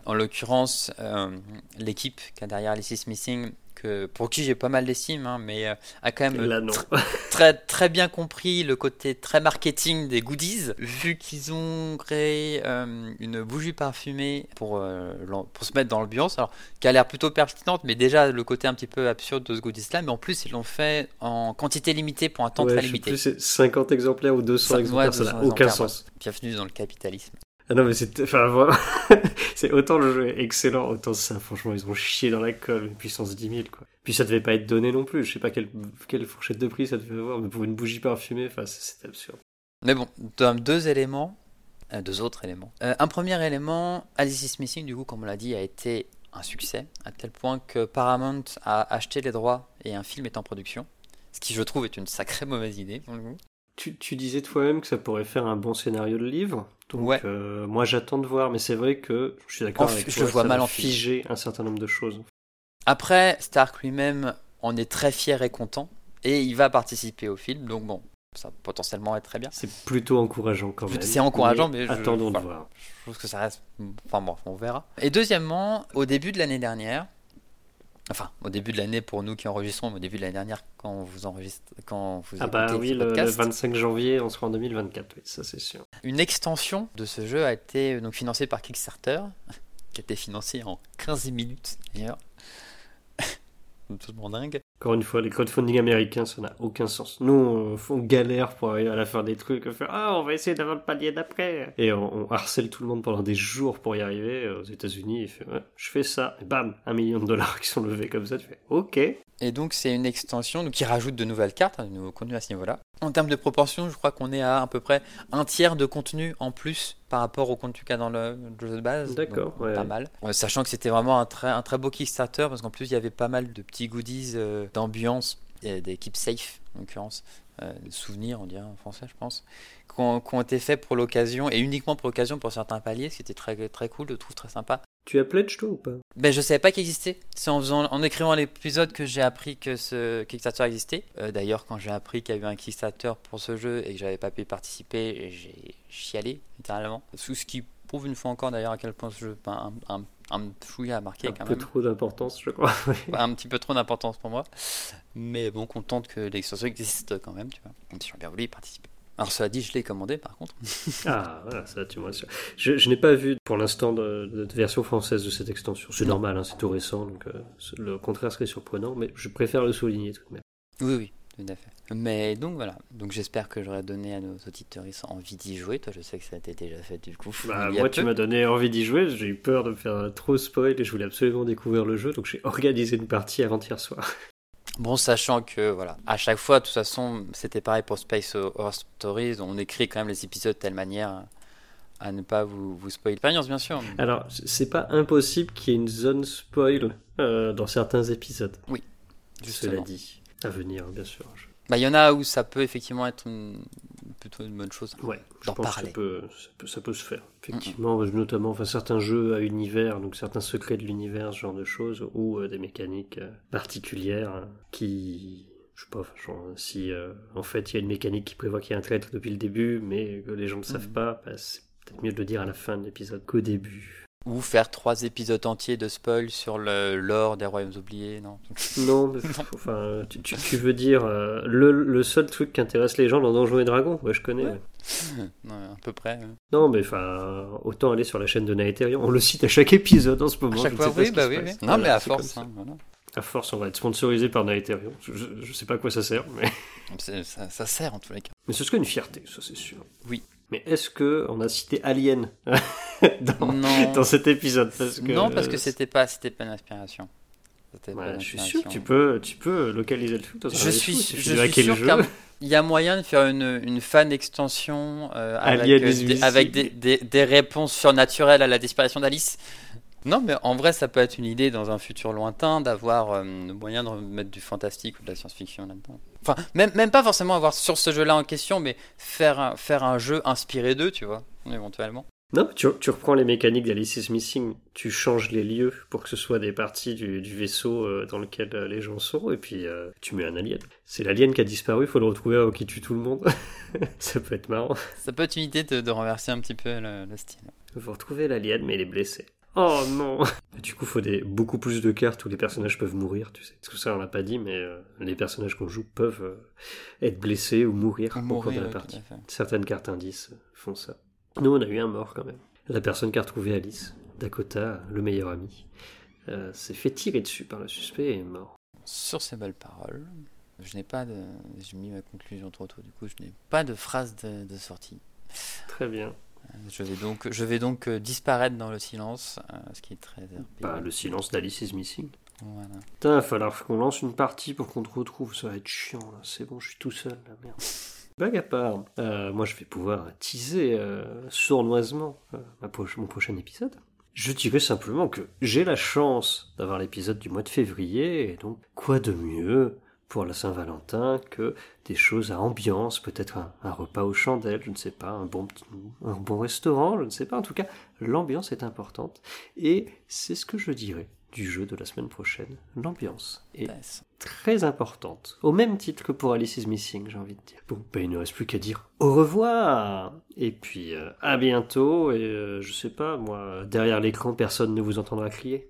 en l'occurrence, euh, l'équipe qui a derrière Alice Missing, que, pour qui j'ai pas mal d'estime, hein, mais euh, a quand même très, très bien compris le côté très marketing des goodies, vu qu'ils ont créé euh, une bougie parfumée pour, pour se mettre dans l'ambiance, alors qui a l'air plutôt pertinente, mais déjà le côté un petit peu absurde de ce goodies-là, mais en plus ils l'ont fait en quantité limitée pour un temps très limité. Plus, c'est 50 exemplaires ou 200 exemplaires, ça n'a aucun sens. Bienvenue dans le capitalisme. Ah non, mais c'est. Enfin, *laughs* c'est autant le jeu est excellent, autant ça, franchement, ils ont chié dans la colle, une puissance 10 000, quoi. Puis ça devait pas être donné non plus, je sais pas quelle, quelle fourchette de prix ça devait avoir, mais pour une bougie parfumée, enfin, c'est absurde. Mais bon, deux éléments, euh, deux autres éléments. Euh, un premier élément, Alice is Missing, du coup, comme on l'a dit, a été un succès, à tel point que Paramount a acheté les droits et un film est en production. Ce qui, je trouve, est une sacrée mauvaise idée, pour le coup. Tu, tu disais toi-même que ça pourrait faire un bon scénario de livre. Donc, ouais. Euh, moi, j'attends de voir, mais c'est vrai que je suis d'accord avec toi. Je vois mal en figer un certain nombre de choses. Après, Stark lui-même en est très fier et content, et il va participer au film. Donc bon, ça va potentiellement être très bien. C'est plutôt encourageant quand même. C'est encourageant, mais, attendons de voir. Je trouve que ça reste. Enfin bon, on verra. Et deuxièmement, au début de l'année dernière, Enfin, au début de l'année pour nous qui enregistrons, au début de l'année dernière quand vous enregistrez, quand vous Ah bah oui, le, 25 janvier, on sera en 2024, oui, ça c'est sûr. Une extension de ce jeu a été donc financée par Kickstarter, *laughs* qui a été financée en 15 minutes d'ailleurs. *laughs* Tout dingue. Encore une fois, les crowdfunding américains, ça n'a aucun sens. Nous, on, galère pour arriver à la fin des trucs, faire ah, on va essayer d'avoir le palier d'après. Et on, harcèle tout le monde pendant des jours pour y arriver. Aux États-Unis, fait je fais ça, et bam, un million de dollars qui sont levés comme ça. Tu fais ok. Et donc, c'est une extension qui rajoute de nouvelles cartes, de nouveaux contenus à ce niveau-là. En termes de proportion, je crois qu'on est à à peu près un tiers de contenu en plus par rapport au contenu qu'il y a dans le, jeu de base. D'accord, ouais. Pas mal. sachant que c'était vraiment un très, un très beau Kickstarter parce qu'en plus, il y avait pas mal de petits goodies euh, d'ambiance, d'équipes safe en l'occurrence, euh, des souvenirs, on dirait en français, je pense, qui ont, été faits pour l'occasion et uniquement pour l'occasion pour certains paliers, ce qui était très, très cool, je trouve très sympa. Tu as pledge toi ou pas? Ben je savais pas qu'il existait. C'est en, faisant, en écrivant l'épisode que j'ai appris que ce Kickstarter existait. Euh, d'ailleurs, quand j'ai appris qu'il y avait un Kickstarter pour ce jeu et que j'avais pas pu participer, j'ai chialé littéralement. Sous ce qui prouve une fois encore d'ailleurs à quel point ce jeu un, un, un fouillis à marquer un quand peu trop d'importance, je crois. *laughs* un petit peu trop d'importance pour moi. Mais bon, contente que l'extension existe quand même, tu vois. J'aurais bien voulu y participer. Alors cela dit, je l'ai commandé par contre. *laughs* ah voilà, ça tu vois. Je, je n'ai pas vu pour l'instant de, version française de cette extension. C'est normal, hein, c'est tout récent, donc euh, le contraire serait surprenant, mais je préfère le souligner tout de même. Oui, oui. tout à fait. Mais donc voilà, donc j'espère que j'aurai donné à nos auditeurs envie d'y jouer. Toi, je sais que ça a été déjà fait du coup. Bah, moi, tu m'as donné envie d'y jouer. J'ai eu peur de me faire trop spoil et je voulais absolument découvrir le jeu, donc j'ai organisé une partie avant-hier soir. *laughs* Bon, sachant que voilà, à chaque fois, de toute façon, c'était pareil pour Space Horse Stories, on écrit quand même les épisodes de telle manière à ne pas vous, vous spoiler l'expérience, bien sûr. Alors, c'est pas impossible qu'il y ait une zone spoil euh, dans certains épisodes. Oui, justement. Cela dit, à venir, bien sûr. Bah, il y en a où ça peut effectivement être plutôt une bonne chose ouais, d'en parler. Ça peut, ça, peut, se faire, effectivement, notamment enfin, certains jeux à univers, donc certains secrets de l'univers, ce genre de choses, ou euh, des mécaniques euh, particulières qui je sais pas, si en fait il y a une mécanique qui prévoit qu'il y a un traître depuis le début, mais que les gens ne savent mm. pas, bah, peut-être mieux de le dire à la fin de l'épisode qu'au début. Ou faire trois épisodes entiers de spoil sur le lore des royaumes oubliés, non *laughs* Non, mais, enfin, tu, tu, veux dire euh, le, le, seul truc qui intéresse les gens dans Donjons et Dragons Ouais, je connais. non, *laughs* à peu près. Non, mais enfin, autant aller sur la chaîne de Naetherion. On le cite à chaque épisode en ce moment. À chaque fois, oui, bah oui, oui. Non, mais à force. Hein, à force, on va être sponsorisé par Naetherion. Je, je, sais pas à quoi ça sert, mais. Ça, ça, sert en tous les cas. Mais ce serait une fierté, ça c'est sûr. Oui. Mais est-ce que on a cité Alien *laughs* dans, cet épisode parce que, Non, parce que c'était pas, c'était pas une inspiration. je suis sûr que tu peux, tu peux localiser le truc. Je suis, je suis sûr qu'il y a moyen de faire une, une fan extension euh, avec, euh, des, avec des, des, des, réponses surnaturelles à la disparition d'Alice. Non, mais en vrai, ça peut être une idée dans un futur lointain d'avoir euh, moyen de mettre du fantastique ou de la science-fiction là-dedans. Enfin, même, même pas forcément avoir sur ce jeu-là en question, mais faire un, faire un jeu inspiré d'eux, tu vois, éventuellement. Non, tu, tu reprends les mécaniques d'Alice is Missing, tu changes les lieux pour que ce soit des parties du, du vaisseau euh, dans lequel euh, les gens sont, et puis tu mets un alien. C'est l'alien qui a disparu, il faut le retrouver avant qu'il tue tout le monde. *laughs* ça peut être marrant. Ça peut être une idée de, de renverser un petit peu le, le style. Il faut retrouver l'alien, mais il est blessé. Oh non Du coup, il faut des, beaucoup plus de cartes où les personnages peuvent mourir, tu sais. Parce que ça, on l'a pas dit, mais euh, les personnages qu'on joue peuvent euh, être blessés ou mourir, au cours de la partie. Certaines cartes indices font ça. Nous, on a eu un mort quand même. La personne qui a retrouvé Alice, Dakota, le meilleur ami, euh, s'est fait tirer dessus par le suspect et est mort. Sur ces belles paroles, je n'ai pas de... J'ai mis ma conclusion trop tôt, du coup, je n'ai pas de phrase de, de sortie. Très bien. Je vais donc, je vais donc euh, disparaître dans le silence, euh, ce qui est très. Bah, le silence d'Alice is Missing. Voilà. il va falloir qu'on lance une partie pour qu'on te retrouve. Ça va être chiant, là. C'est bon, je suis tout seul, la merde. *laughs* Blague à part, euh, moi je vais pouvoir teaser sournoisement ma mon prochain épisode. Je dirais simplement que j'ai la chance d'avoir l'épisode du mois de février, et donc quoi de mieux pour la Saint-Valentin que des choses à ambiance, peut-être un, repas aux chandelles, je ne sais pas, un bon, un bon restaurant, je ne sais pas. En tout cas, l'ambiance est importante. Et c'est ce que je dirais du jeu de la semaine prochaine. L'ambiance est très importante. Au même titre que pour Alice is Missing, j'ai envie de dire. Bon, ben, il ne reste plus qu'à dire au revoir Et puis, euh, à bientôt. Et euh, je sais pas, moi, derrière l'écran, personne ne vous entendra crier.